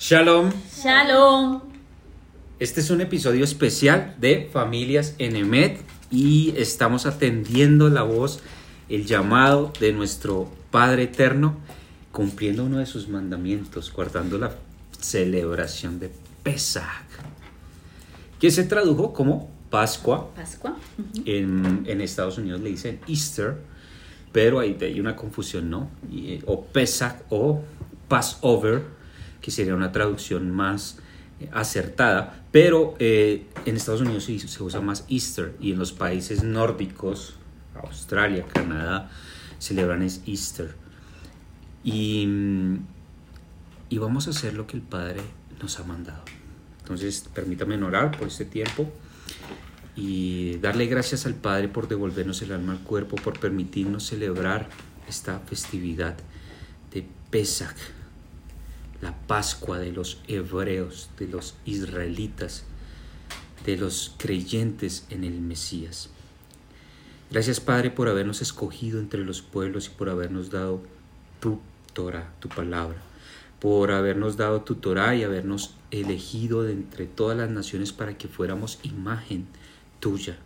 Shalom. Shalom. Este es un episodio especial de Familias Enemet y estamos atendiendo la voz, el llamado de nuestro Padre Eterno, cumpliendo uno de sus mandamientos, guardando la celebración de Pesach, que se tradujo como Pascua. Pascua. En, en Estados Unidos le dicen Easter, pero hay, hay una confusión, ¿no? Y, eh, o Pesach o Passover, que sería una traducción más eh, acertada, pero eh, en Estados Unidos se, usa más Easter y en los países nórdicos, Australia, Canadá, celebran es Easter. Y, y vamos a hacer lo que el Padre nos ha mandado. Entonces, permítame orar por este tiempo y darle gracias al Padre por devolvernos el alma al cuerpo, por permitirnos celebrar esta festividad de Pesach, la Pascua de los hebreos, de los israelitas, de los creyentes en el Mesías. Gracias Padre por habernos escogido entre los pueblos y por habernos dado tu Torah, tu palabra, por habernos dado tu Torah y habernos elegido de entre todas las naciones para que fuéramos imagen tuya.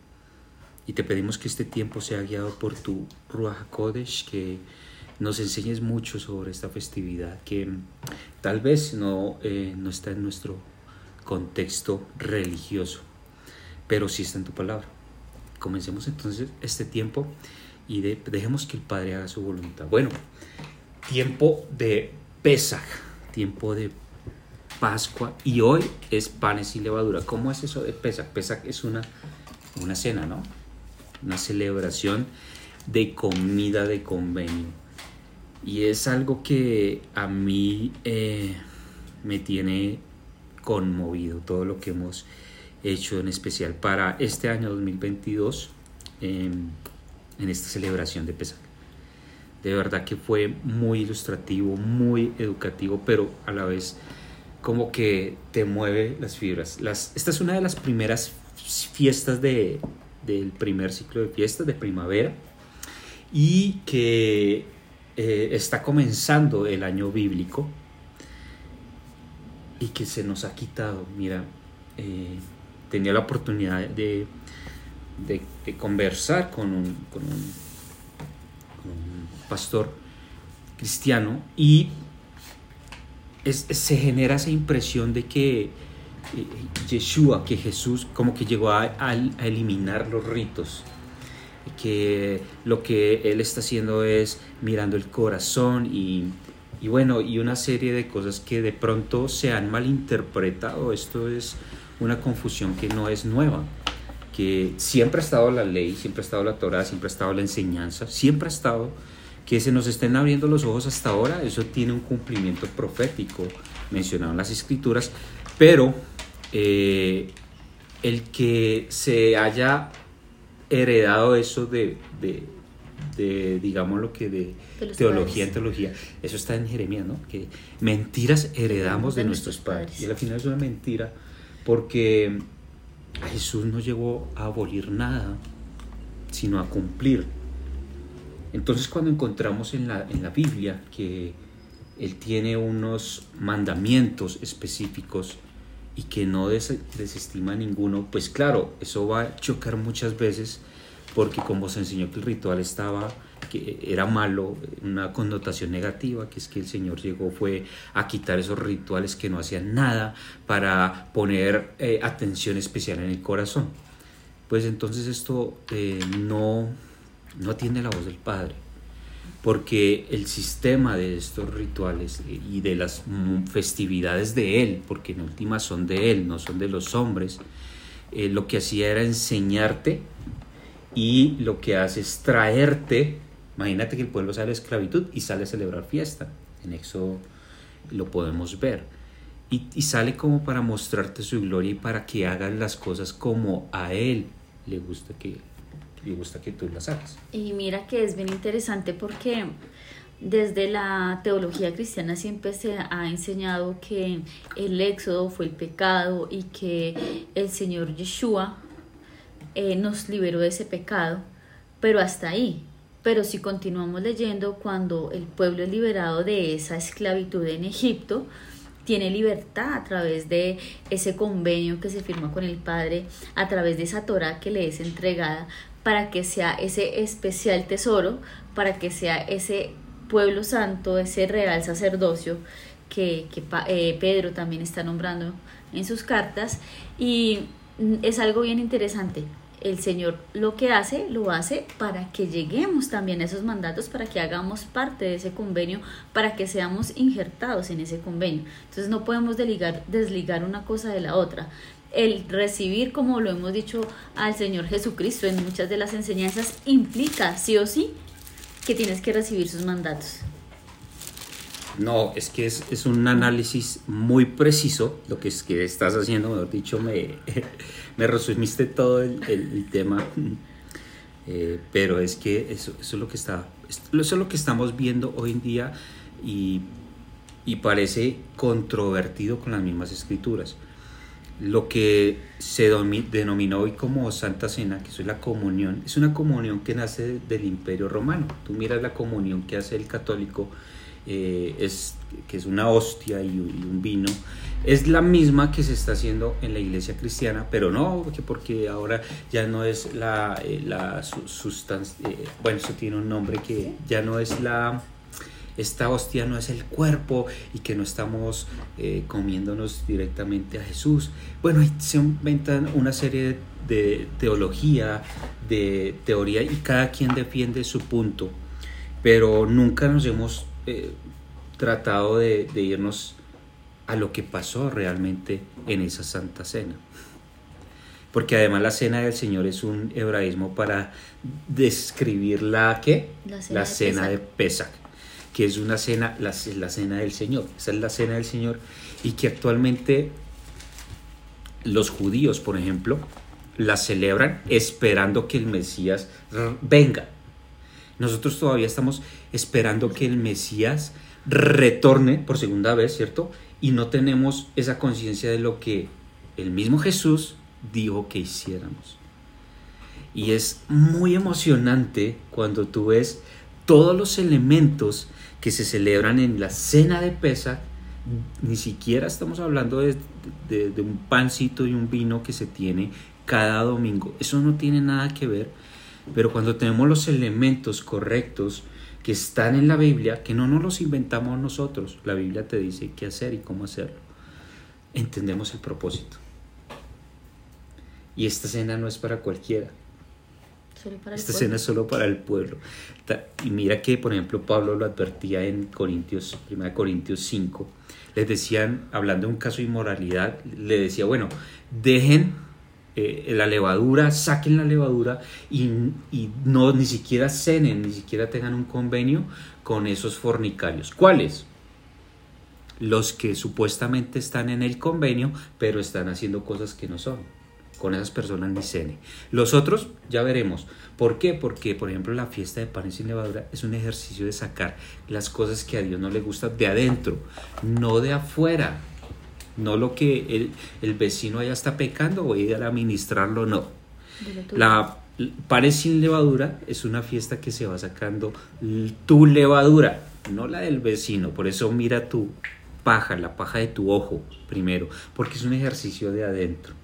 Y te pedimos que este tiempo sea guiado por tu Ruach HaKodesh, que nos enseñes mucho sobre esta festividad, que tal vez no, eh, no está en nuestro contexto religioso, pero sí está en tu palabra. Comencemos entonces este tiempo y de- dejemos que el Padre haga su voluntad. Bueno, tiempo de Pesach, tiempo de Pascua y hoy es panes y levadura. ¿Cómo es eso de Pesach? Pesach es una, una cena, ¿no? Una celebración de comida de convenio. Y es algo que a mí eh, me tiene conmovido, todo lo que hemos hecho en especial para este año 2022 eh, en esta celebración de Pesach. De verdad que fue muy ilustrativo, muy educativo, pero a la vez como que te mueve las fibras. Esta es una de las primeras fiestas de, del primer ciclo de fiestas de primavera y que eh, está comenzando el año bíblico y que se nos ha quitado. Mira, eh, tenía la oportunidad de, de, conversar con un, pastor cristiano y es- se genera esa impresión de que eh, Yeshua, que Jesús como que llegó a- a eliminar los ritos, que lo que él está haciendo es mirando el corazón y, y bueno, y una serie de cosas que de pronto se han malinterpretado. Esto es una confusión que no es nueva, que siempre ha estado la ley, siempre ha estado la Torah, siempre ha estado la enseñanza, siempre ha estado que se nos estén abriendo los ojos hasta ahora, eso tiene un cumplimiento profético mencionado en las escrituras, pero eh, el que se haya heredado eso de, de, de, digamos lo que de, teología en teología, eso está en Jeremías, ¿no? Que mentiras heredamos de, nuestros padres. Y al final es una mentira porque Jesús no llegó a abolir nada, sino a cumplir. Entonces cuando encontramos en la, en la Biblia que Él tiene unos mandamientos específicos y que no des- desestima ninguno, pues claro, eso va a chocar muchas veces porque como se enseñó que el ritual estaba, que era malo, una connotación negativa, que es que el Señor llegó fue a quitar esos rituales que no hacían nada para poner eh, atención especial en el corazón. Pues entonces esto eh, no, no atiende la voz del Padre, porque el sistema de estos rituales y de las festividades de Él, porque en última son de Él, no son de los hombres, eh, lo que hacía era enseñarte y lo que hace es traerte, imagínate que el pueblo sale de esclavitud y sale a celebrar fiesta, en Éxodo lo podemos ver, y, y sale como para mostrarte su gloria y para que hagas las cosas como a Él le gusta que, le gusta que tú las hagas. Y mira que es bien interesante porque desde la teología cristiana siempre se ha enseñado que el éxodo fue el pecado y que el Señor Yeshua eh, nos liberó de ese pecado, pero hasta ahí. Pero si continuamos leyendo, cuando el pueblo es liberado de esa esclavitud en Egipto, tiene libertad a través de ese convenio que se firma con el Padre, a través de esa Torah que le es entregada para que sea ese especial tesoro, para que sea ese pueblo santo, ese real sacerdocio que, eh, Pedro también está nombrando en sus cartas. Y es algo bien interesante. El Señor lo que hace, lo hace para que lleguemos también a esos mandatos, para que hagamos parte de ese convenio, para que seamos injertados en ese convenio. Entonces no podemos desligar una cosa de la otra el recibir, como lo hemos dicho al Señor Jesucristo en muchas de las enseñanzas, implica sí o sí que tienes que recibir sus mandatos. No, es que es, un análisis muy preciso lo que es que estás haciendo, mejor dicho, me, me resumiste todo el, tema, eh, pero es que eso, es lo que está, eso es lo que estamos viendo hoy en día y, y parece controvertido con las mismas escrituras lo que se denominó hoy como Santa Cena, que es la comunión, es una comunión que nace del Imperio Romano. Tú miras la comunión que hace el católico, eh, es, que es una hostia y, un vino, es la misma que se está haciendo en la iglesia cristiana, pero no, porque ahora ya no es la, eh, la sustancia, eh, bueno, eso tiene un nombre que ya no es la esta hostia no es el cuerpo y que no estamos eh, comiéndonos directamente a Jesús. Bueno, se inventan una serie de, teología, de teoría y cada quien defiende su punto, pero nunca nos hemos eh, tratado de, de irnos a lo que pasó realmente en esa Santa Cena. Porque además la cena del Señor es un hebraísmo para describir la que la cena, de, Pesach que es una cena, la, la cena del Señor, esa es la cena del Señor, y que actualmente los judíos, por ejemplo, la celebran esperando que el Mesías venga. Nosotros todavía estamos esperando que el Mesías retorne por segunda vez, ¿cierto? Y no tenemos esa conciencia de lo que el mismo Jesús dijo que hiciéramos. Y es muy emocionante cuando tú ves todos los elementos que se celebran en la cena de pesa, ni siquiera estamos hablando de, un pancito y un vino que se tiene cada domingo. Eso no tiene nada que ver. Pero cuando tenemos los elementos correctos que están en la Biblia, que no nos los inventamos nosotros, la Biblia te dice qué hacer y cómo hacerlo, entendemos el propósito. Y esta cena no es para cualquiera. Esta escena es solo para el pueblo. Y mira que, por ejemplo, Pablo lo advertía en Corintios, 1 Corintios 5. Les decían, hablando de un caso de inmoralidad, le decía, bueno, dejen eh, la levadura, saquen la levadura y, y, no ni siquiera cenen, ni siquiera tengan un convenio con esos fornicarios. ¿Cuáles? Los que supuestamente están en el convenio, pero están haciendo cosas que no son con esas personas ni cene. Los otros ya veremos. ¿Por qué? Porque, por ejemplo, la fiesta de panes sin levadura es un ejercicio de sacar las cosas que a Dios no le gustan de adentro, no de afuera. No lo que el, vecino allá está pecando, voy a ir a administrarlo, no. La panes sin levadura es una fiesta que se va sacando tu levadura, no la del vecino. Por eso mira tu paja, la paja de tu ojo primero, porque es un ejercicio de adentro.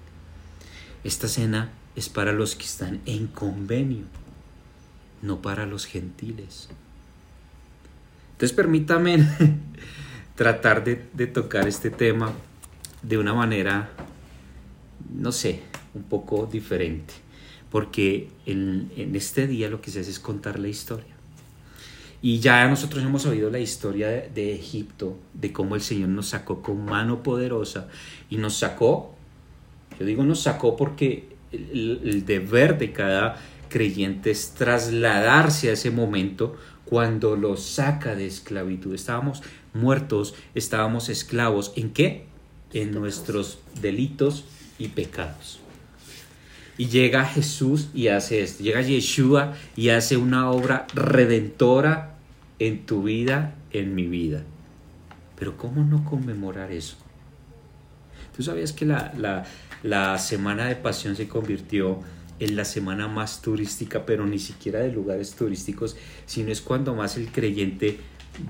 Esta cena es para los que están en convenio, no para los gentiles. Entonces permítame tratar de, tocar este tema de una manera, no sé, un poco diferente, porque en, este día lo que se hace es contar la historia. Y ya nosotros hemos oído la historia de, de, Egipto, de cómo el Señor nos sacó con mano poderosa y nos sacó yo digo nos sacó porque el, deber de cada creyente es trasladarse a ese momento cuando lo saca de esclavitud. Estábamos muertos, estábamos esclavos. ¿En qué? En nuestros delitos y pecados. Y llega Jesús y hace esto. Llega Yeshua y hace una obra redentora en tu vida, en mi vida. Pero ¿cómo no conmemorar eso? ¿Tú sabías que la, la semana de pasión se convirtió en la semana más turística, pero ni siquiera de lugares turísticos, sino es cuando más el creyente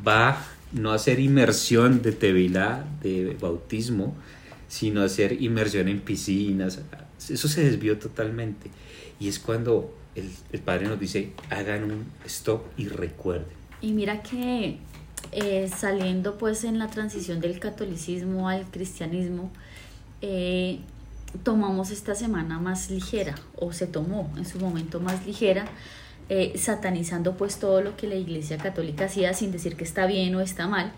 va no hacer inmersión de tevilá, de bautismo, sino hacer inmersión en piscinas. Eso se desvió totalmente. Y es cuando el, el Padre nos dice, hagan un stop y recuerden. Y mira que eh, saliendo pues en la transición del catolicismo al cristianismo, eh, tomamos esta semana más ligera, o se tomó en su momento más ligera, eh, satanizando pues todo lo que la Iglesia Católica hacía sin decir que está bien o está mal,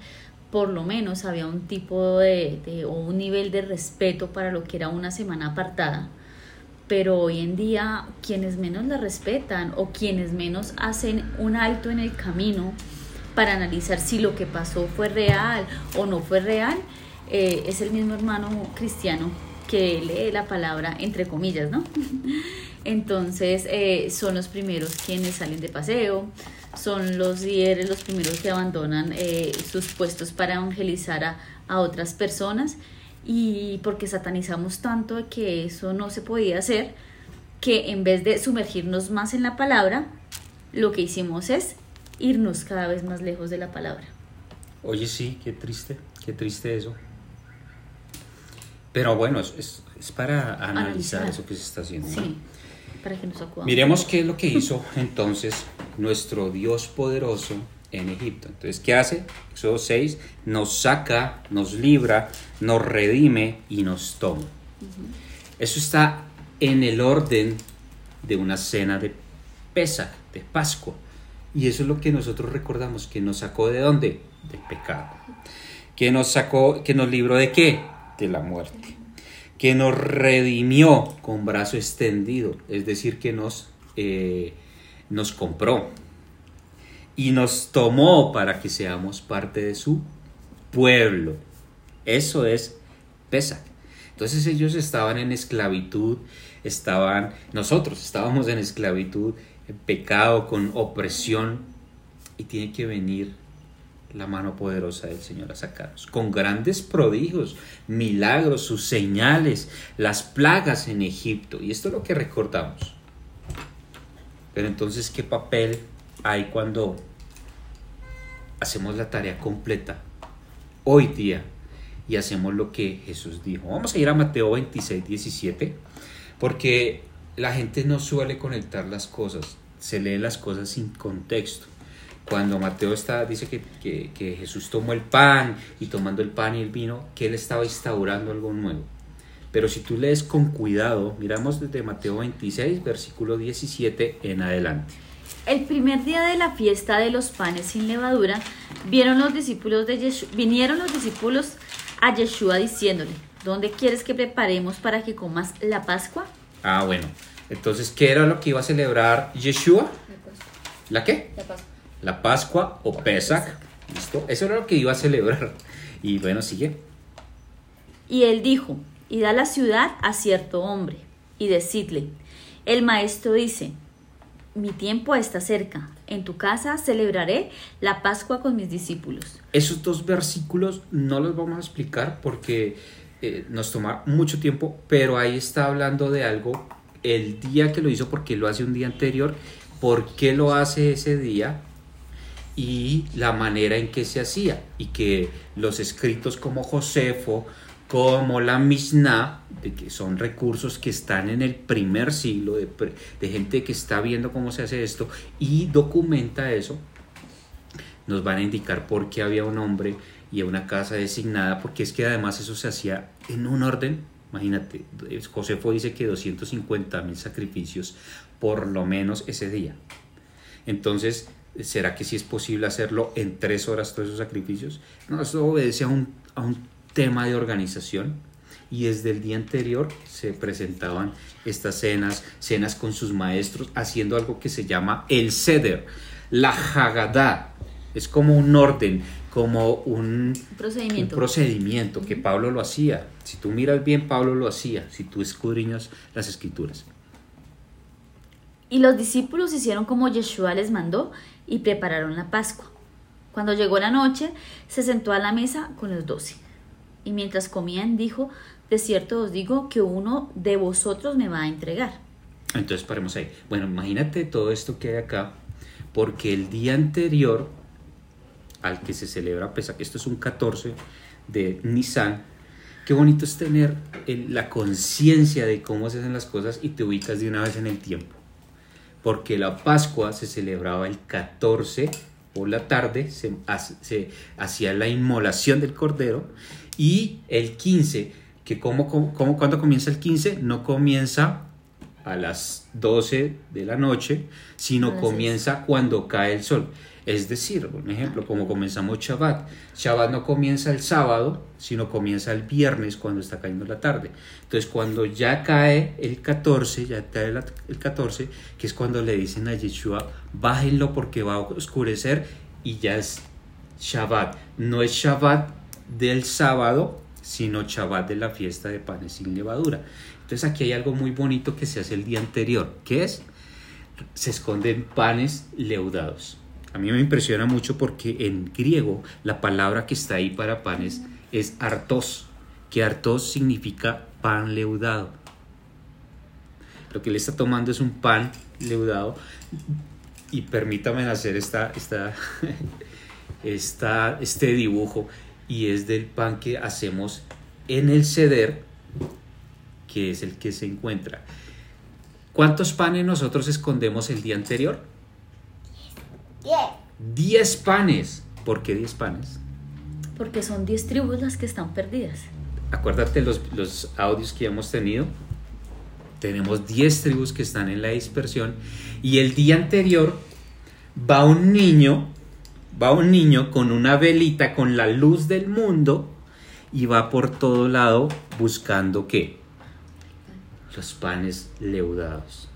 por lo menos había un tipo de, o un nivel de respeto para lo que era una semana apartada. Pero hoy en día quienes menos la respetan o quienes menos hacen un alto en el camino para analizar si lo que pasó fue real o no fue real, eh, es el mismo hermano cristiano que lee la palabra entre comillas, ¿no? Entonces eh, son los primeros quienes salen de paseo, son los líderes los primeros que abandonan eh, sus puestos para evangelizar a, a otras personas y porque satanizamos tanto que eso no se podía hacer, que en vez de sumergirnos más en la palabra, lo que hicimos es irnos cada vez más lejos de la palabra. Oye, sí, qué triste, qué triste eso. Pero bueno, es, es, es para analizar, analizar, eso que se está haciendo. Sí, para que nos acudamos. Miremos qué es lo que hizo entonces nuestro Dios poderoso en Egipto. Entonces, ¿qué hace? Éxodo 6 nos saca, nos libra, nos redime y nos toma. Uh -huh. Eso está en el orden de una cena de Pesach, de Pascua. Y eso es lo que nosotros recordamos, que nos sacó de dónde? Del pecado. Que nos sacó, que nos libró de qué? De la muerte. Que nos redimió con brazo extendido, es decir, que nos, eh, nos compró. Y nos tomó para que seamos parte de su pueblo. Eso es Pesach. Entonces ellos estaban en esclavitud, estaban, nosotros estábamos en esclavitud, en pecado, con opresión, y tiene que venir la mano poderosa del Señor a sacarnos, con grandes prodigios, milagros, sus señales, las plagas en Egipto, y esto es lo que recordamos. Pero entonces, ¿qué papel hay cuando hacemos la tarea completa hoy día y hacemos lo que Jesús dijo? Vamos a ir a Mateo 26, 17, porque la gente no suele conectar las cosas, se lee las cosas sin contexto. Cuando Mateo está, dice que, que, que, Jesús tomó el pan y tomando el pan y el vino, que él estaba instaurando algo nuevo. Pero si tú lees con cuidado, miramos desde Mateo 26, versículo 17 en adelante. El primer día de la fiesta de los panes sin levadura, vieron los discípulos de Yeshua, vinieron los discípulos a Yeshua diciéndole, ¿dónde quieres que preparemos para que comas la Pascua? Ah, bueno. Entonces, ¿qué era lo que iba a celebrar Yeshua? ¿La qué? La Pascua. La Pascua o Pesach. ¿Listo? Eso era lo que iba a celebrar. Y bueno, sigue. Y él dijo, id a la ciudad a cierto hombre y decidle, el maestro dice, mi tiempo está cerca, en tu casa celebraré la Pascua con mis discípulos. Esos dos versículos no los vamos a explicar porque eh, nos toma mucho tiempo, pero ahí está hablando de algo, el día que lo hizo, porque lo hace un día anterior, por qué lo hace ese día y la manera en que se hacía y que los escritos como Josefo, como la Mishnah, que son recursos que están en el primer siglo, de, de, gente que está viendo cómo se hace esto y documenta eso, nos van a indicar por qué había un hombre y una casa designada, porque es que además eso se hacía en un orden, imagínate, Josefo dice que 250 mil sacrificios por lo menos ese día. Entonces, ¿será que sí es posible hacerlo en tres horas todos esos sacrificios? No, eso obedece a un, a un tema de organización y desde el día anterior se presentaban estas cenas, cenas con sus maestros, haciendo algo que se llama el ceder, la Haggadah. Es como un orden, como un procedimiento, un procedimiento que Pablo lo hacía. Si tú miras bien, Pablo lo hacía, si tú escudriñas las escrituras. Y los discípulos hicieron como Yeshua les mandó y prepararon la Pascua. Cuando llegó la noche, se sentó a la mesa con los doce. Y mientras comían, dijo, de cierto os digo que uno de vosotros me va a entregar. Entonces paremos ahí. Bueno, imagínate todo esto que hay acá, porque el día anterior al que se celebra Pesach. Esto es un 14 de Nisan. Qué bonito es tener el- la conciencia de cómo se hacen las cosas y te ubicas de una vez en el tiempo. Porque la Pascua se celebraba el 14 por la tarde, se, hacía la inmolación del cordero y el 15, que como, como, cuando comienza el 15, no comienza a las 12 de la noche, sino comienza cuando cae el sol. Es decir, un ejemplo, como comenzamos Shabbat. Shabbat no comienza el sábado, sino comienza el viernes cuando está cayendo la tarde. Entonces, cuando ya cae el 14, ya cae el 14, que es cuando le dicen a Yeshua, bájenlo porque va a oscurecer y ya es Shabbat. No es Shabbat del sábado, sino Shabbat de la fiesta de panes sin levadura. Entonces, aquí hay algo muy bonito que se hace el día anterior, que es se esconden panes leudados. A mí me impresiona mucho porque en griego la palabra que está ahí para panes es artos, que artos significa pan leudado. Lo que él está tomando es un pan leudado y permítame hacer esta, esta, esta, este dibujo y es del pan que hacemos en el ceder, que es el que se encuentra. ¿Cuántos panes nosotros escondemos el día anterior? Diez. 10 panes. ¿Por qué 10 panes? Porque son 10 tribus las que están perdidas. Acuérdate los, los audios que hemos tenido. Tenemos 10 tribus que están en la dispersión. Y el día anterior va un niño, va un niño con una velita, con la luz del mundo, y va por todo lado buscando qué? Los panes leudados.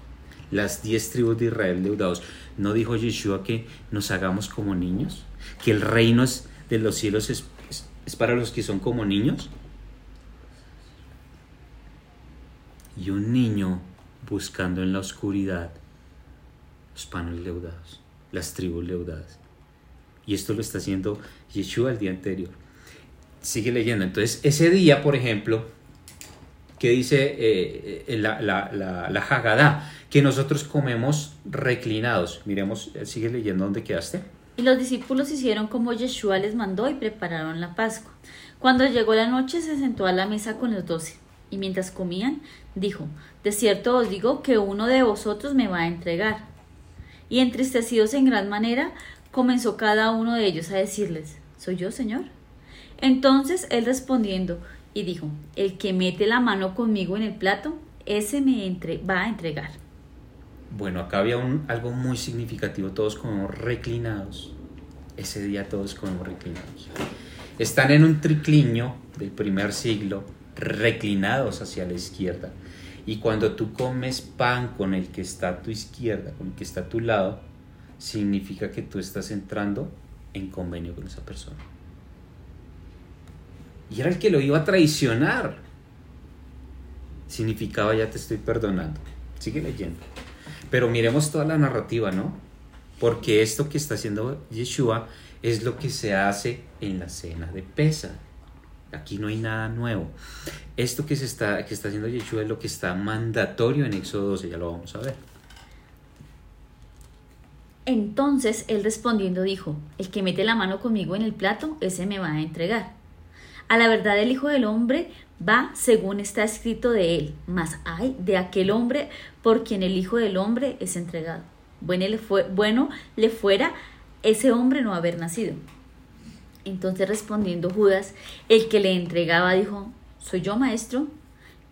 Las 10 tribus de Israel leudados. ¿No dijo Yeshua que nos hagamos como niños? ¿Que el reino es- de los cielos es, es- es para los que son como niños? Y un niño buscando en la oscuridad los panes leudados, las tribus leudadas. Y esto lo está haciendo Yeshua el día anterior. Sigue leyendo. Entonces, ese día, por ejemplo, que dice eh, eh, la, la, la, la Haggadah, que nosotros comemos reclinados. Miremos, eh, sigue leyendo dónde quedaste. Y los discípulos hicieron como Yeshua les mandó y prepararon la Pascua. Cuando llegó la noche se sentó a la mesa con los doce. Y mientras comían, dijo, De cierto os digo que uno de vosotros me va a entregar. Y entristecidos en gran manera, comenzó cada uno de ellos a decirles, ¿Soy yo, Señor? Entonces él respondiendo y dijo, El que mete la mano conmigo en el plato, ese me entre va a entregar. Bueno, acá había un, algo muy significativo, todos comemos reclinados. Ese día todos comemos reclinados. Están en un triclinio del primer siglo, reclinados hacia la izquierda. Y cuando tú comes pan con el que está a tu izquierda, con el que está a tu lado, significa que tú estás entrando en convenio con esa persona. Y era el que lo iba a traicionar. Significaba ya te estoy perdonando. Sigue leyendo. Pero miremos toda la narrativa, ¿no? Porque esto que está haciendo Yeshua es lo que se hace en la cena de Pesa. Aquí no hay nada nuevo. Esto que, se está, que está haciendo Yeshua es lo que está mandatorio en Éxodo 12, ya lo vamos a ver. Entonces él respondiendo dijo, El que mete la mano conmigo en el plato, ese me va a entregar. A la verdad el Hijo del Hombre va según está escrito de él, mas hay de aquel hombre por quien el Hijo del Hombre es entregado. Bueno le, fue, bueno le fuera ese hombre no haber nacido. Entonces respondiendo Judas, el que le entregaba, dijo, ¿soy yo maestro?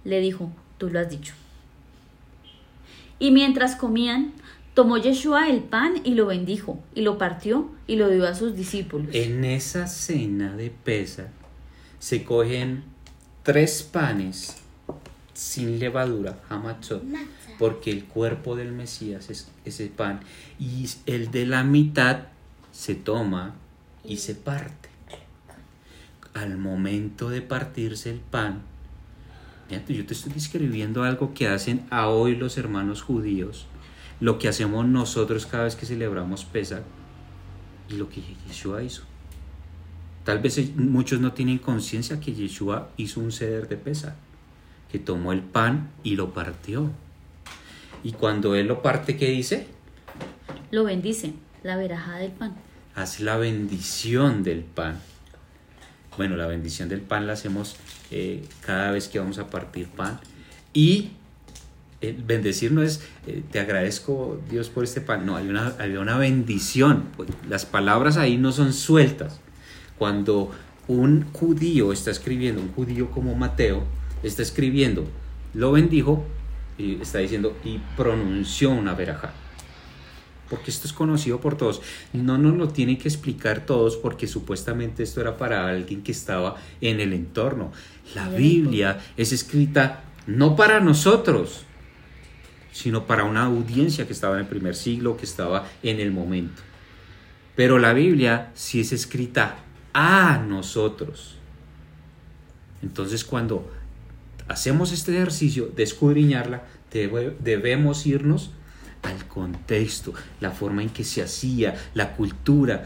Le dijo, tú lo has dicho. Y mientras comían, tomó Yeshua el pan y lo bendijo, y lo partió y lo dio a sus discípulos. En esa cena de Pesa se cogen tres panes sin levadura, hamatzot, porque el cuerpo del Mesías es ese pan, y el de la mitad se toma y se parte. Al momento de partirse el pan, yo te estoy describiendo algo que hacen a hoy los hermanos judíos, lo que hacemos nosotros cada vez que celebramos Pesach y lo que Yeshua hizo. Tal vez muchos no tienen conciencia que Yeshua hizo un ceder de Pesach, que tomó el pan y lo partió. Y cuando él lo parte, ¿qué dice? Lo bendice, la veraja del pan. haz la bendición del pan. Bueno, la bendición del pan la hacemos eh, cada vez que vamos a partir pan. Y el bendecir no es, eh, te agradezco Dios por este pan. No, hay una, hay una bendición. Pues, las palabras ahí no son sueltas. Cuando un judío está escribiendo, un judío como Mateo, está escribiendo, lo bendijo, y está diciendo, y pronunció una verajá porque esto es conocido por todos. No nos lo tienen que explicar todos porque supuestamente esto era para alguien que estaba en el entorno. La Biblia es escrita no para nosotros, sino para una audiencia que estaba en el primer siglo, que estaba en el momento. Pero la Biblia sí es escrita a nosotros. Entonces cuando hacemos este ejercicio de escudriñarla, debemos irnos al contexto, la forma en que se hacía, la cultura.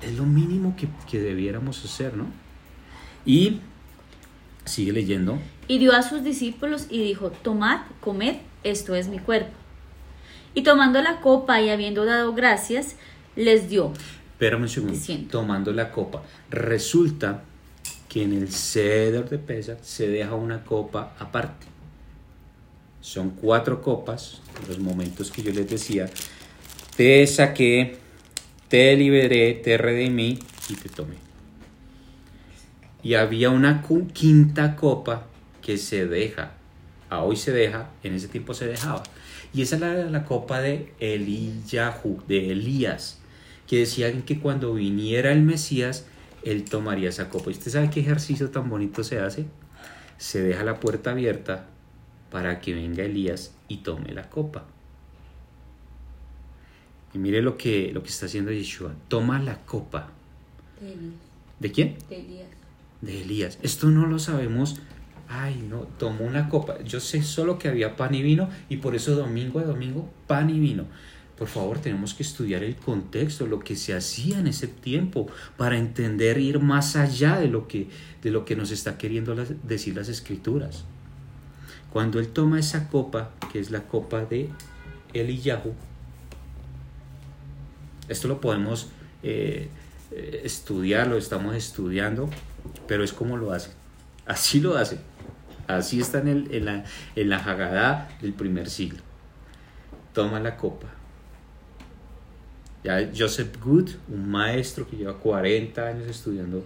Es lo mínimo que, que debiéramos hacer, ¿no? Y sigue leyendo. Y dio a sus discípulos y dijo, tomad, comed, esto es mi cuerpo. Y tomando la copa y habiendo dado gracias, les dio. Espérame un segundo. Tomando la copa. Resulta que en el ceder de pesa se deja una copa aparte. Son cuatro copas, los momentos que yo les decía, te saqué, te liberé, te redimí y te tomé. Y había una quinta copa que se deja, a hoy se deja, en ese tiempo se dejaba. Y esa era la copa de Eliyahu, de Elías, que decían que cuando viniera el Mesías, él tomaría esa copa. ¿Y usted sabe qué ejercicio tan bonito se hace? Se deja la puerta abierta para que venga Elías y tome la copa. Y mire lo que, lo que está haciendo Yeshua. Toma la copa. De, ¿De quién? De Elías. De Elías. Esto no lo sabemos. Ay, no, tomó una copa. Yo sé solo que había pan y vino y por eso domingo a domingo pan y vino. Por favor, tenemos que estudiar el contexto, lo que se hacía en ese tiempo, para entender ir más allá de lo que, de lo que nos está queriendo decir las escrituras. Cuando él toma esa copa, que es la copa de Eliyahu, esto lo podemos eh, estudiar, lo estamos estudiando, pero es como lo hace. Así lo hace. Así está en, el, en, la, en la Hagadá del primer siglo. Toma la copa. Ya Joseph Good, un maestro que lleva 40 años estudiando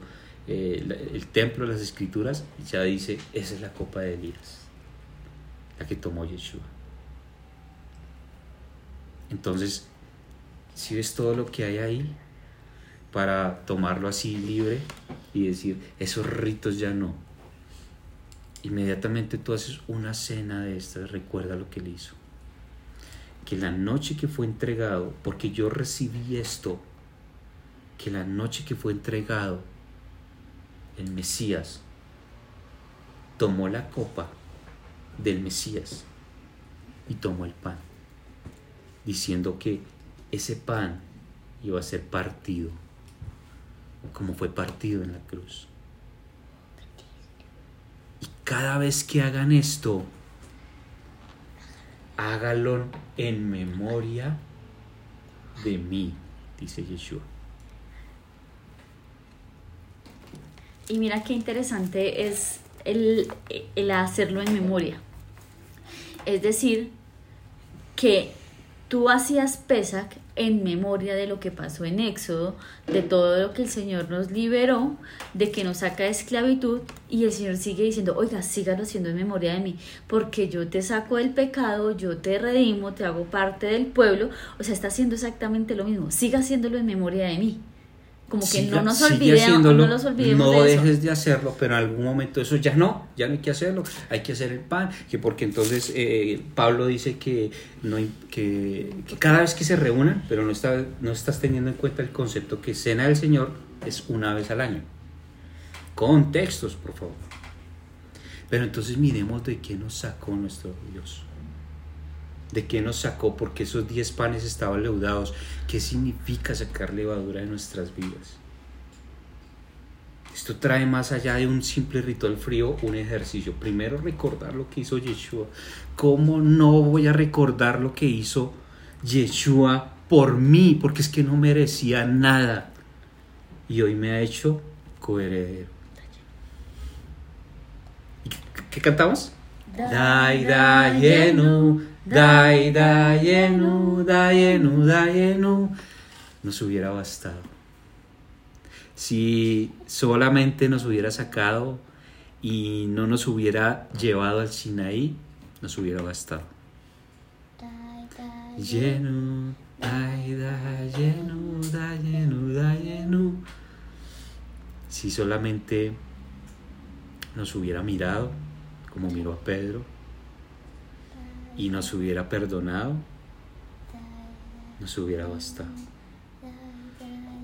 eh, el templo de las escrituras, ya dice, esa es la copa de Elías la que tomó Yeshua. Entonces, si ves todo lo que hay ahí para tomarlo así libre y decir, esos ritos ya no. Inmediatamente tú haces una cena de estas, recuerda lo que él hizo. Que la noche que fue entregado, porque yo recibí esto, que la noche que fue entregado, el Mesías tomó la copa del Mesías y tomó el pan, diciendo que ese pan iba a ser partido, como fue partido en la cruz. Y cada vez que hagan esto, hágalo en memoria de mí, dice Yeshua. Y mira qué interesante es el, el hacerlo en memoria. Es decir, que tú hacías Pesach en memoria de lo que pasó en Éxodo, de todo lo que el Señor nos liberó, de que nos saca de esclavitud, y el Señor sigue diciendo, oiga, sígalo haciendo en memoria de mí, porque yo te saco del pecado, yo te redimo, te hago parte del pueblo, o sea, está haciendo exactamente lo mismo, siga haciéndolo en memoria de mí como que no nos olvidemos, no nos olvidemos no dejes de hacerlo, pero en algún momento eso ya no, ya no hay que hacerlo, hay que hacer el pan, que porque entonces eh, Pablo dice que, no, que, cada vez que se reúnan, pero no, está, no estás teniendo en cuenta el concepto que cena del Señor es una vez al año. Contextos, por favor. Pero entonces miremos de qué nos sacó nuestro Dios. ¿De qué nos sacó? Porque esos diez panes estaban leudados. ¿Qué significa sacar levadura de nuestras vidas? Esto trae más allá de un simple ritual frío, un ejercicio. Primero recordar lo que hizo Yeshua. ¿Cómo no voy a recordar lo que hizo Yeshua por mí, porque es que no merecía nada. Y hoy me ha hecho coheredero. ¿Y qué, cantamos? Dai dayenu, dai dayenu, dayenu, dayenu. Nos hubiera bastado. Si solamente nos hubiera sacado y no nos hubiera llevado al Sinaí, nos hubiera bastado. Lleno, dai dayenu, dayenu, dayenu. Si solamente nos hubiera mirado como miró a Pedro y nos hubiera perdonado, nos hubiera bastado.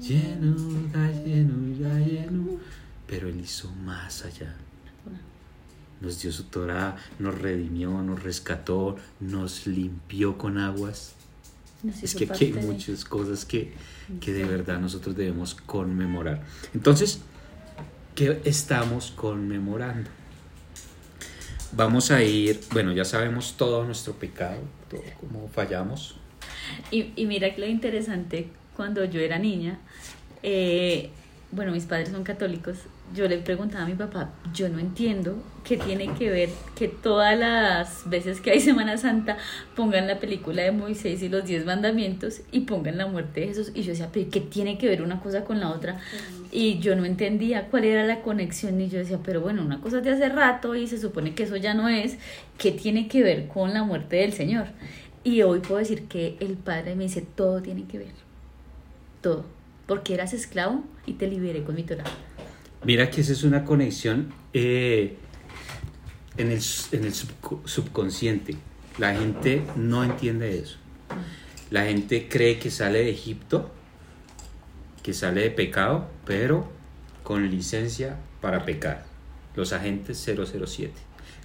Lleno, da lleno, da lleno. Pero Él hizo más allá. Nos dio su Torah, nos redimió, nos rescató, nos limpió con aguas. Es que aquí hay muchas cosas que, que de verdad nosotros debemos conmemorar. Entonces, ¿qué estamos conmemorando? Vamos a ir, bueno, ya sabemos todo nuestro pecado, todo cómo fallamos. Y, y mira que lo interesante, cuando yo era niña, eh, bueno, mis padres son católicos, yo le preguntaba a mi papá, yo no entiendo qué tiene que ver que todas las veces que hay Semana Santa pongan la película de Moisés y los diez mandamientos y pongan la muerte de Jesús. Y yo decía, pero ¿qué tiene que ver una cosa con la otra? Y yo no entendía cuál era la conexión y yo decía, pero bueno, una cosa es de hace rato y se supone que eso ya no es, ¿qué tiene que ver con la muerte del Señor? Y hoy puedo decir que el Padre me dice, todo tiene que ver, todo, porque eras esclavo y te liberé con mi Torah. Mira que esa es una conexión eh, en el, en el subco- subconsciente. La gente no entiende eso. La gente cree que sale de Egipto, que sale de pecado, pero con licencia para pecar. Los agentes 007,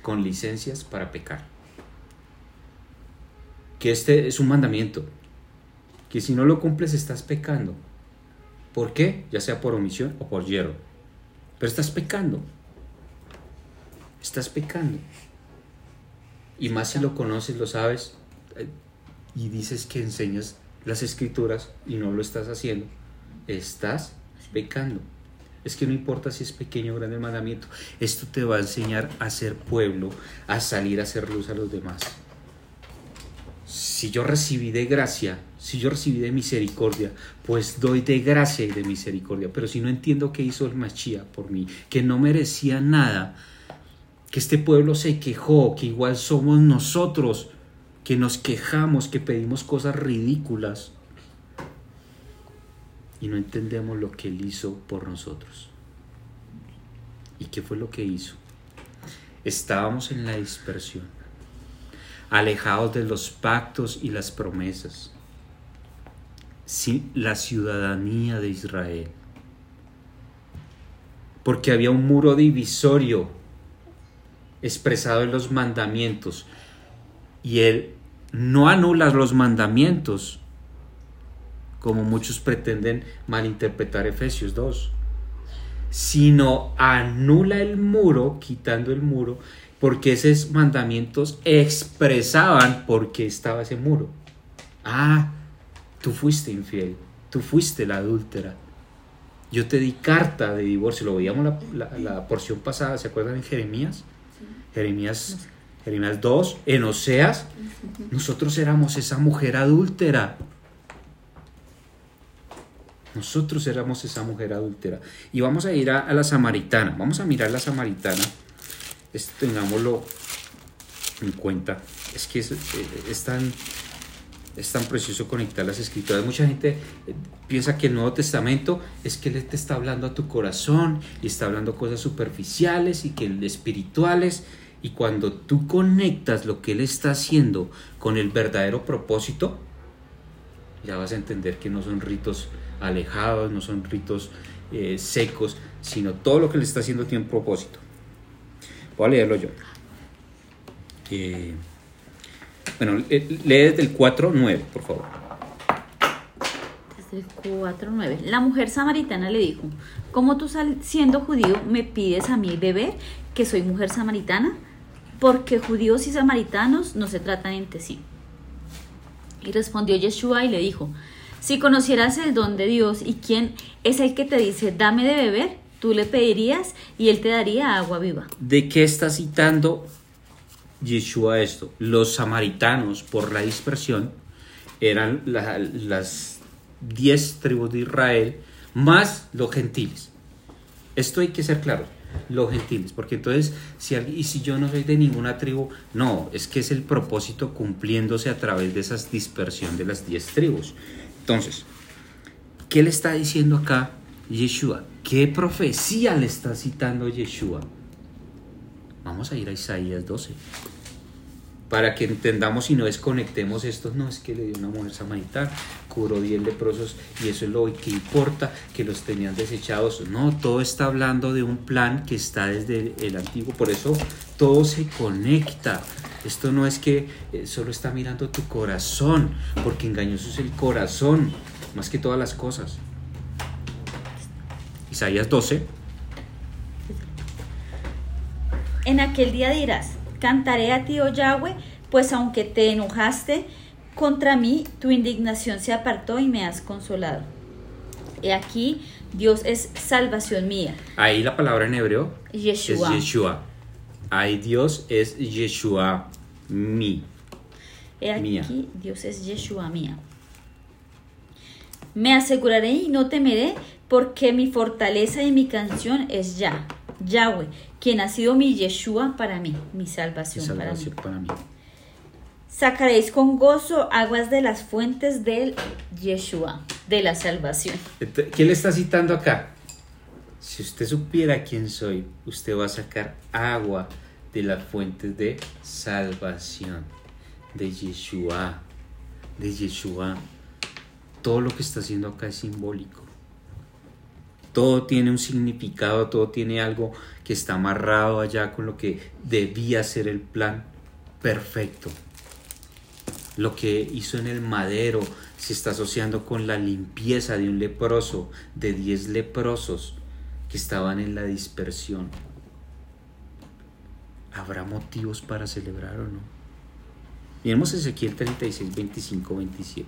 con licencias para pecar. Que este es un mandamiento, que si no lo cumples estás pecando. ¿Por qué? Ya sea por omisión o por hierro. Pero estás pecando. Estás pecando. Y más si lo conoces, lo sabes, eh, y dices que enseñas las escrituras y no lo estás haciendo, estás pecando. Es que no importa si es pequeño o grande el mandamiento, esto te va a enseñar a ser pueblo, a salir a hacer luz a los demás. Si yo recibí de gracia, si yo recibí de misericordia, pues doy de gracia y de misericordia. Pero si no entiendo qué hizo el Machía por mí, que no merecía nada, que este pueblo se quejó, que igual somos nosotros, que nos quejamos, que pedimos cosas ridículas y no entendemos lo que Él hizo por nosotros. ¿Y qué fue lo que hizo? Estábamos en la dispersión, alejados de los pactos y las promesas, sin la ciudadanía de Israel, porque había un muro divisorio expresado en los mandamientos. Y Él no anula los mandamientos, como muchos pretenden malinterpretar Efesios 2, sino anula el muro, quitando el muro, porque esos mandamientos expresaban por qué estaba ese muro. Ah, tú fuiste infiel, tú fuiste la adúltera. Yo te di carta de divorcio, lo veíamos la, la- la porción pasada, ¿se acuerdan en Jeremías? Jeremías, Jeremías 2, en Oseas, nosotros éramos esa mujer adúltera. Nosotros éramos esa mujer adúltera. Y vamos a ir a, a la samaritana. Vamos a mirar la samaritana. Esto tengámoslo en cuenta. Es que es, eh, es tan, es tan precioso conectar las escrituras. Mucha gente eh, piensa que el Nuevo Testamento es que Él te está hablando a tu corazón y está hablando cosas superficiales y que espirituales. Y cuando tú conectas lo que Él está haciendo con el verdadero propósito, ya vas a entender que no son ritos alejados, no son ritos eh, secos, sino todo lo que le está haciendo tiene un propósito. Voy a leerlo yo. Bueno, lee desde el 4.9, por favor. Desde el 4.9. La mujer samaritana le dijo, ¿cómo tú siendo judío me pides a mí beber que soy mujer samaritana? Porque judíos y samaritanos no se tratan entre sí. Y respondió Yeshua y le dijo, si conocieras el don de Dios y quién es el que te dice, dame de beber, tú le pedirías y él te daría agua viva. ¿De qué está citando Yeshua esto? Los samaritanos, por la dispersión, eran las diez tribus de Israel más los gentiles. Esto hay que ser claro, los gentiles, porque entonces, si y si yo no soy de ninguna tribu, no, es que es el propósito cumpliéndose a través de esa dispersión de las diez tribus. Entonces, ¿qué le está diciendo acá Yeshua? ¿Qué profecía le está citando Yeshua? Vamos a ir a Isaías 12 para que entendamos y no desconectemos esto, no es que le dio una mujer samaritana, curó 10 leprosos y eso es lo que importa, que los tenían desechados. No, todo está hablando de un plan que está desde el antiguo, por eso todo se conecta. Esto no es que eh, solo está mirando tu corazón, porque engañoso es el corazón, más que todas las cosas. Isaías 12. En aquel día dirás, Cantaré a ti, oh Yahweh, pues aunque te enojaste contra mí, tu indignación se apartó y me has consolado. He aquí, Dios es salvación mía. Ahí la palabra en hebreo Yeshua. es Yeshua. Ahí Dios es Yeshua, mi. He aquí, Dios es Yeshua mía. Me aseguraré y no temeré, porque mi fortaleza y mi canción es ya. Yahweh, quien ha sido mi Yeshua para mí, mi salvación, para, mí. Sacaréis con gozo aguas de las fuentes del Yeshua, de la salvación. ¿Qué le está citando acá? Si usted supiera quién soy, usted va a sacar agua de las fuentes de salvación, de Yeshua, de Yeshua. Todo lo que está haciendo acá es simbólico. Todo tiene un significado, todo tiene algo que está amarrado allá con lo que debía ser el plan perfecto. Lo que hizo en el madero se está asociando con la limpieza de un leproso, de diez leprosos que estaban en la dispersión. ¿Habrá motivos para celebrar o no? Miremos Ezequiel 36, 25, 27.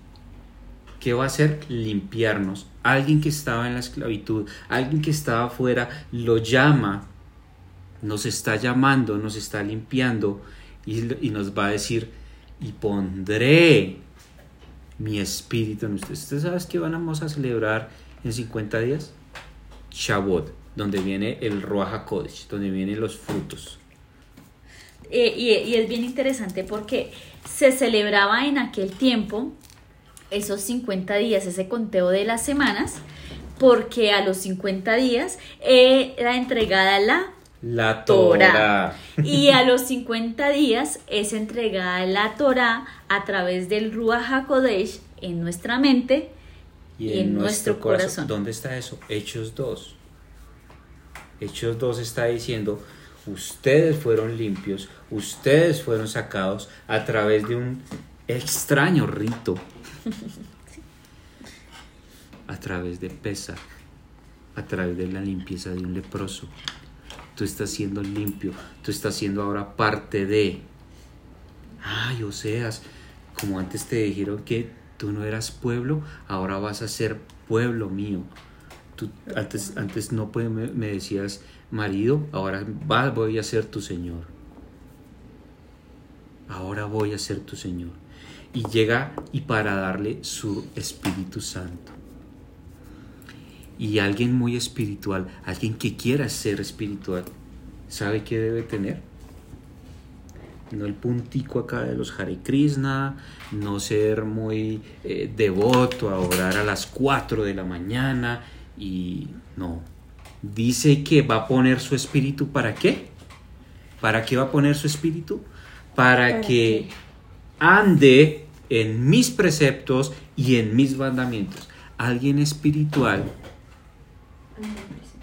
¿Qué va a hacer? Limpiarnos. Alguien que estaba en la esclavitud, alguien que estaba afuera, lo llama, nos está llamando, nos está limpiando y, nos va a decir, y pondré mi espíritu en ustedes. ¿Ustedes saben qué vamos a celebrar en 50 días? Shavuot, donde viene el Ruach HaKodesh, donde vienen los frutos. Eh, y es bien interesante porque se celebraba en aquel tiempo esos 50 días, ese conteo de las semanas, porque a los 50 días era entregada la la Torah. Y a los 50 días es entregada la Torah a través del Ruach HaKodesh en nuestra mente y, en, nuestro, corazón. corazón. ¿Dónde está eso? Hechos 2. Hechos 2 está diciendo, ustedes fueron limpios, ustedes fueron sacados a través de un extraño rito a través de pesa, a través de la limpieza de un leproso. Tú estás siendo limpio, tú estás siendo ahora parte de. Ay, Oseas, como antes te dijeron que tú no eras pueblo, ahora vas a ser pueblo mío. Tú antes, antes no me, me decías marido, ahora voy a ser tu Señor. Ahora voy a ser tu Señor y llega y para darle su Espíritu Santo. Y alguien muy espiritual, alguien que quiera ser espiritual, ¿sabe qué debe tener? No el puntico acá de los Hare Krishna, no ser muy eh, devoto a orar a las 4 de la mañana y no. Dice que va a poner su espíritu para qué? ¿Para qué va a poner su espíritu? para, ¿Para que qué? Ande en mis preceptos y en mis mandamientos. Alguien espiritual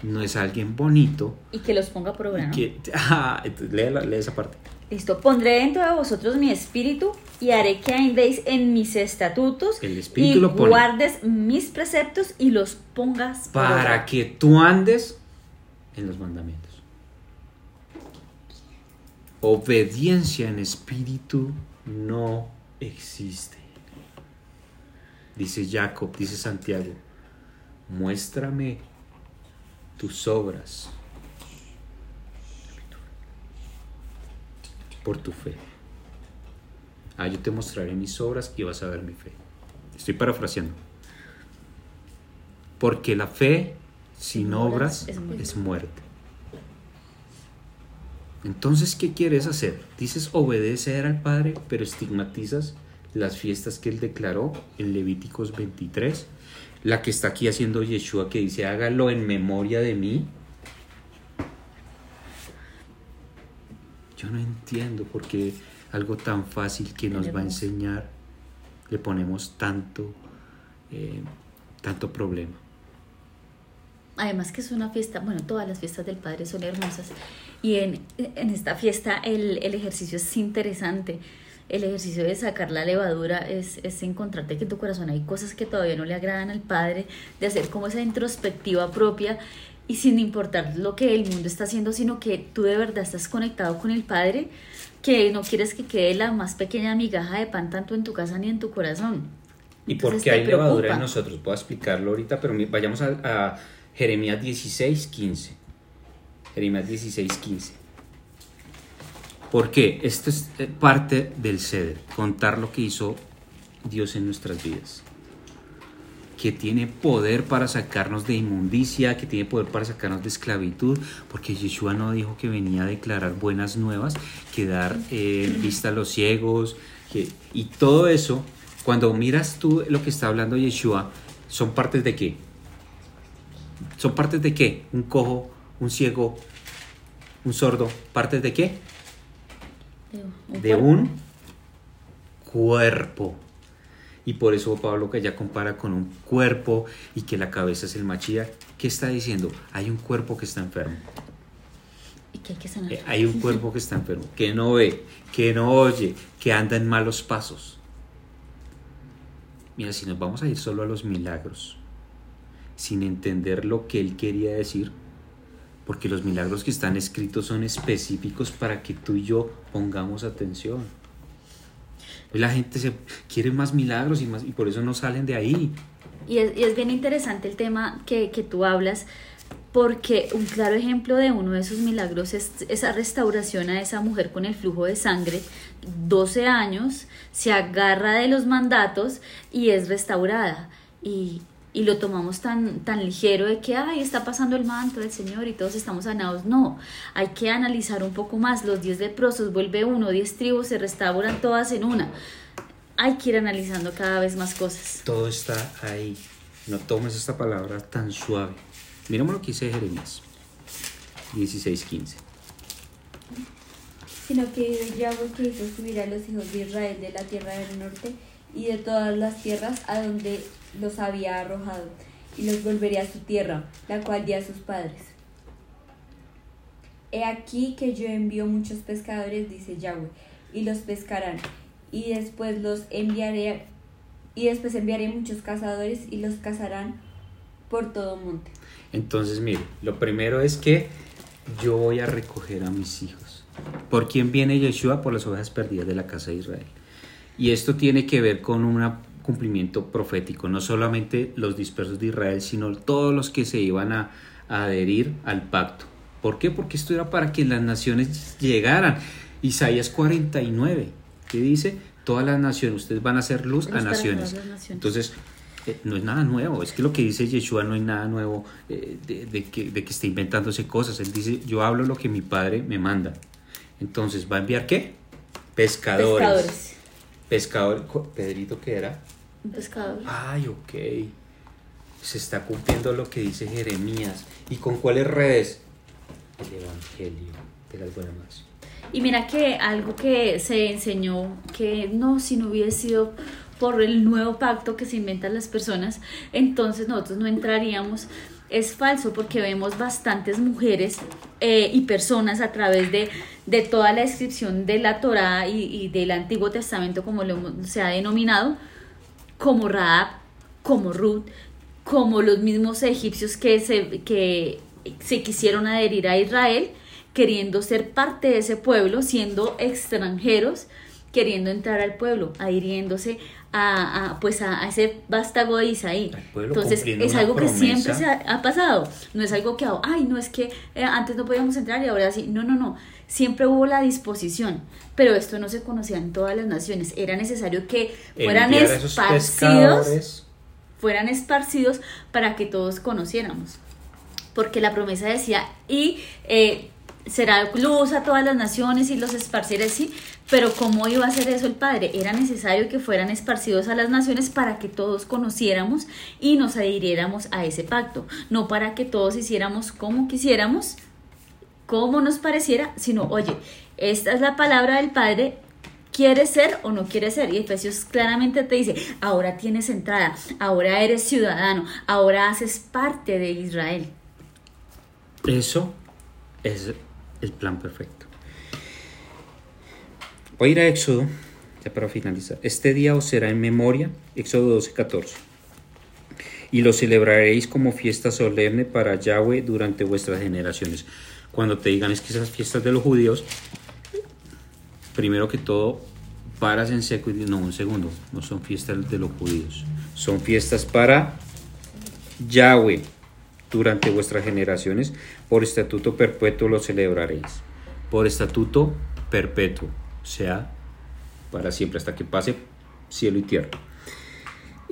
no es alguien bonito. Y que los ponga por obra, ¿no? Que, ah, lee esa parte. Listo, pondré dentro de vosotros mi espíritu y haré que andéis en mis estatutos El espíritu y lo pone. guardes mis preceptos y los pongas por Para obra. que tú andes en los mandamientos. Obediencia en espíritu no existe. Dice Jacob, dice Santiago, muéstrame tus obras por tu fe. Ah, yo te mostraré mis obras y vas a ver mi fe. Estoy parafraseando. Porque la fe sin obras es muerte. Entonces, ¿qué quieres hacer? Dices obedecer al Padre, pero estigmatizas las fiestas que Él declaró en Levíticos 23. La que está aquí haciendo Yeshua que dice, hágalo en memoria de mí. Yo no entiendo por qué algo tan fácil que nos va a enseñar le ponemos tanto, eh, tanto problema. Además que es una fiesta, bueno, todas las fiestas del Padre son hermosas. Y en, en esta fiesta el, el ejercicio es interesante. El ejercicio de sacar la levadura es, es encontrarte que en tu corazón hay cosas que todavía no le agradan al Padre, de hacer como esa introspectiva propia y sin importar lo que el mundo está haciendo, sino que tú de verdad estás conectado con el Padre, que no quieres que quede la más pequeña migaja de pan tanto en tu casa ni en tu corazón. ¿Y Entonces por qué te hay levadura en nosotros? Puedo explicarlo ahorita, pero vayamos a, a Jeremías 16, 15. Jeremías 16, 15. ¿Por qué? Esto es eh, parte del ceder, contar lo que hizo Dios en nuestras vidas. Que tiene poder para sacarnos de inmundicia, que tiene poder para sacarnos de esclavitud, porque Yeshua no dijo que venía a declarar buenas nuevas, que dar eh, vista a los ciegos, que, y todo eso, cuando miras tú lo que está hablando Yeshua, son partes de qué? ¿Son partes de qué? Un cojo, un ciego, un sordo, ¿partes de qué? De, de un cuerpo. Y por eso Pablo que ya compara con un cuerpo y que la cabeza es el machía. ¿Qué está diciendo? Hay un cuerpo que está enfermo. Y que hay que sanar. Eh, Hay un cuerpo que está enfermo, que no ve, que no oye, que anda en malos pasos. Mira, si nos vamos a ir solo a los milagros, sin entender lo que él quería decir, porque los milagros que están escritos son específicos para que tú y yo pongamos atención. La gente se quiere más milagros y más y por eso no salen de ahí. Y es, y es bien interesante el tema que, que tú hablas, porque un claro ejemplo de uno de esos milagros es esa restauración a esa mujer con el flujo de sangre, 12 años, se agarra de los mandatos y es restaurada. Y, y lo tomamos tan, tan ligero de que, ay, está pasando el manto del Señor y todos estamos sanados. No, hay que analizar un poco más. Los 10 leprosos, vuelve uno, 10 tribus se restauran todas en una. Hay que ir analizando cada vez más cosas. Todo está ahí. No tomes esta palabra tan suave. Miramos lo que dice Jeremías 16:15. sino que Yahweh que hizo subir a los hijos de Israel de la tierra del norte y de todas las tierras a donde los había arrojado, y los volvería a su tierra, la cual di a sus padres. He aquí que yo envío muchos pescadores, dice Yahweh, y los pescarán, y después los enviaré, y después enviaré muchos cazadores, y los cazarán por todo monte. Entonces, mire, lo primero es que yo voy a recoger a mis hijos. ¿Por quién viene Yeshua? Por las ovejas perdidas de la casa de Israel. Y esto tiene que ver con un cumplimiento profético, no solamente los dispersos de Israel, sino todos los que se iban a, a adherir al pacto. ¿Por qué? Porque esto era para que las naciones llegaran. Isaías 49, que dice, todas las naciones, ustedes van a hacer luz a naciones. Entonces, eh, no es nada nuevo, es que lo que dice Yeshua no es nada nuevo eh, de, de que, de que esté inventándose cosas. Él dice, yo hablo lo que mi padre me manda. Entonces, ¿va a enviar qué? Pescadores. Pescadores. Pescador, Pedrito, ¿qué era? Un pescador. Ay, ok. Se está cumpliendo lo que dice Jeremías. ¿Y con cuáles redes? El Evangelio de las buenas nuevas. Y mira que algo que se enseñó, que no, si no hubiese sido por el nuevo pacto que se inventan las personas, entonces nosotros no entraríamos. Es falso porque vemos bastantes mujeres eh, y personas a través de, de, toda la descripción de la Torá y, y, del Antiguo Testamento, como lo, se ha denominado, como Raab, como Ruth, como los mismos egipcios que se, que se quisieron adherir a Israel, queriendo ser parte de ese pueblo, siendo extranjeros, queriendo entrar al pueblo, adhiriéndose a, a pues a, a, ese vástago de Isaí. Entonces es algo que siempre se ha, ha, pasado. No es algo que, ay, no es que eh, antes no podíamos entrar y ahora sí. No, no, no. Siempre hubo la disposición, pero esto no se conocía en todas las naciones. Era necesario que fueran esparcidos, fueran esparcidos para que todos conociéramos. Porque la promesa decía, y eh, será luz a todas las naciones y los esparciré, sí, pero ¿cómo iba a hacer eso el Padre? Era necesario que fueran esparcidos a las naciones para que todos conociéramos y nos adhiriéramos a ese pacto, no para que todos hiciéramos como quisiéramos, como nos pareciera, sino, oye, esta es la palabra del Padre, ¿Quieres ser o no quieres ser? Y Efesios claramente te dice, ahora tienes entrada, ahora eres ciudadano, ahora haces parte de Israel. Eso es el plan perfecto. Voy a ir a Éxodo, ya para finalizar. Este día os será en memoria, Éxodo 12, 14. Y lo celebraréis como fiesta solemne para Yahweh durante vuestras generaciones. Cuando te digan es que esas fiestas de los judíos, primero que todo, paras en seco y dices, no, un segundo, no son fiestas de los judíos, son fiestas para Yahweh durante vuestras generaciones, por estatuto perpetuo lo celebraréis. Por estatuto perpetuo, o sea, para siempre, hasta que pase cielo y tierra.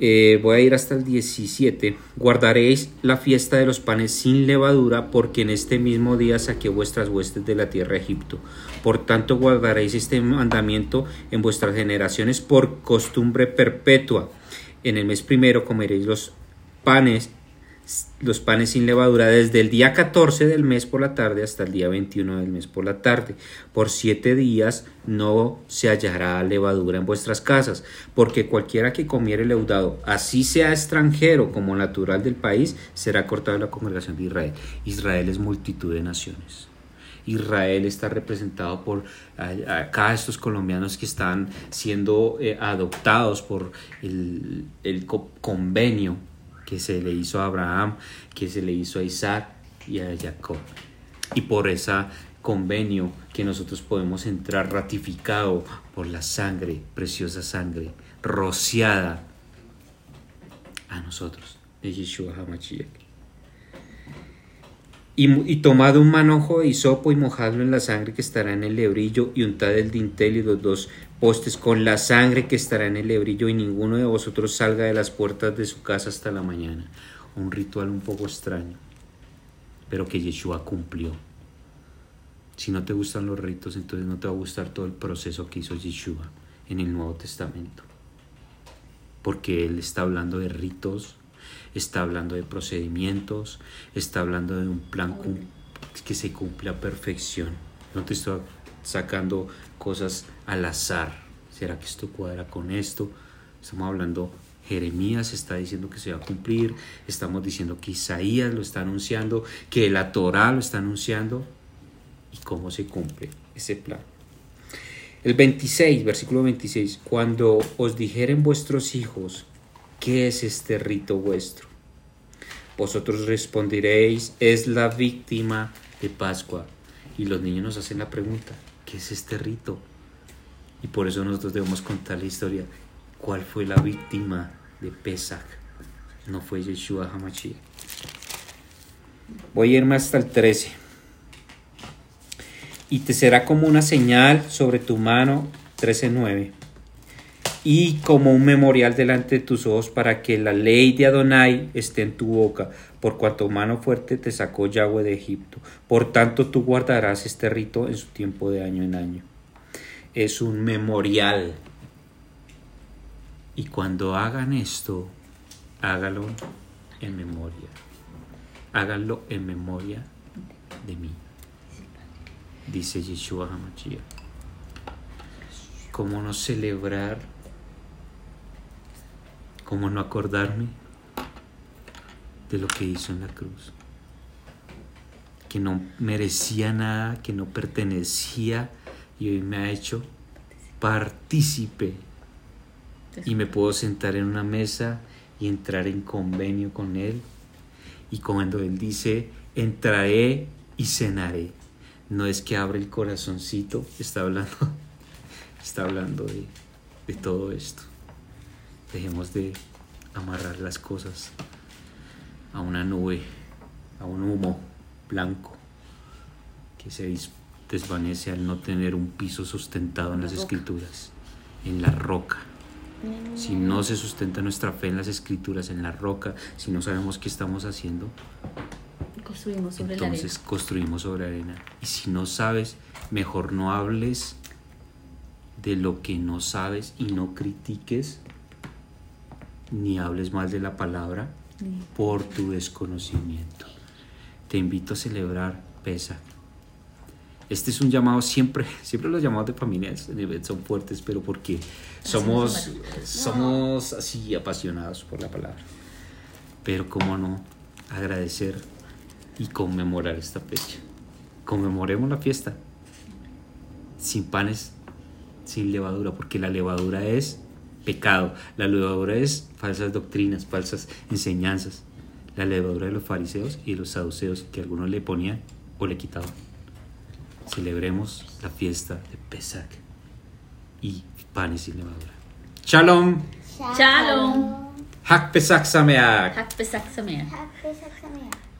Eh, voy a ir hasta el 17. Guardaréis la fiesta de los panes sin levadura, porque en este mismo día saqué vuestras huestes de la tierra de Egipto. Por tanto, guardaréis este mandamiento en vuestras generaciones por costumbre perpetua. En el mes primero comeréis los panes los panes sin levadura desde el día 14 del mes por la tarde hasta el día 21 del mes por la tarde. Por siete días no se hallará levadura en vuestras casas, porque cualquiera que comiere leudado, así sea extranjero como natural del país, será cortado de la congregación de Israel. Israel es multitud de naciones. Israel está representado por acá estos colombianos que están siendo eh, adoptados por el, el convenio que se le hizo a Abraham, que se le hizo a Isaac y a Jacob. Y por ese convenio que nosotros podemos entrar ratificado por la sangre, preciosa sangre, rociada a nosotros. Y, y, tomad un manojo de hisopo y mojadlo en la sangre que estará en el lebrillo y untad el dintel y los dos postes con la sangre que estará en el lebrillo y ninguno de vosotros salga de las puertas de su casa hasta la mañana. Un ritual un poco extraño, pero que Yeshua cumplió. Si no te gustan los ritos, entonces no te va a gustar todo el proceso que hizo Yeshua en el Nuevo Testamento. Porque Él está hablando de ritos, está hablando de procedimientos, está hablando de un plan que se cumple a perfección. No te estoy sacando cosas al azar. ¿Será que esto cuadra con esto? Estamos hablando, Jeremías está diciendo que se va a cumplir, estamos diciendo que Isaías lo está anunciando, que la Torah lo está anunciando. ¿Y cómo se cumple ese plan? El 26, versículo 26, cuando os dijeren vuestros hijos, ¿qué es este rito vuestro? Vosotros responderéis, es la víctima de Pascua. Y los niños nos hacen la pregunta, ¿qué es este rito? Y por eso nosotros debemos contar la historia. ¿Cuál fue la víctima de Pesach? No fue Yeshua Hamashiach. Voy a irme hasta el 13. Y te será como una señal sobre tu mano, 13.9. Y como un memorial delante de tus ojos para que la ley de Adonai esté en tu boca, por cuanto mano fuerte te sacó Yahweh de Egipto. Por tanto tú guardarás este rito en su tiempo de año en año. Es un memorial. Y cuando hagan esto, hágalo en memoria. Háganlo en memoria de mí. dice Yeshua HaMashiach. ¿Cómo no celebrar? ¿Cómo no acordarme de lo que hizo en la cruz? Que no merecía nada, que no pertenecía y hoy me ha hecho partícipe y me puedo sentar en una mesa y entrar en convenio con Él. Y cuando Él dice, entraré y cenaré, no es que abre el corazoncito, está hablando, está hablando de, de todo esto. Dejemos de amarrar las cosas a una nube, a un humo blanco que se desvanece al no tener un piso sustentado en las escrituras, en la roca. Si no se sustenta nuestra fe en las escrituras, en la roca, si no sabemos qué estamos haciendo, Construimos sobre entonces la arena. construimos sobre arena. Y si no sabes, mejor no hables de lo que no sabes y no critiques ni hables mal de la palabra por tu desconocimiento. Te invito a celebrar Pesa. Este es un llamado siempre, siempre los llamados de familias son fuertes, pero porque somos, somos así apasionados por la palabra. Pero cómo no agradecer y conmemorar esta fecha. Conmemoremos la fiesta sin panes, sin levadura, porque la levadura es pecado, la levadura es falsas doctrinas, falsas enseñanzas, la levadura de los fariseos y de los saduceos que algunos le ponían o le quitaban. Celebremos la fiesta de Pesach y panes sin levadura. Shalom, Shalom. Hak Pesach Sameach. Hak Pesach Sameach. Hak Pesach Sameach.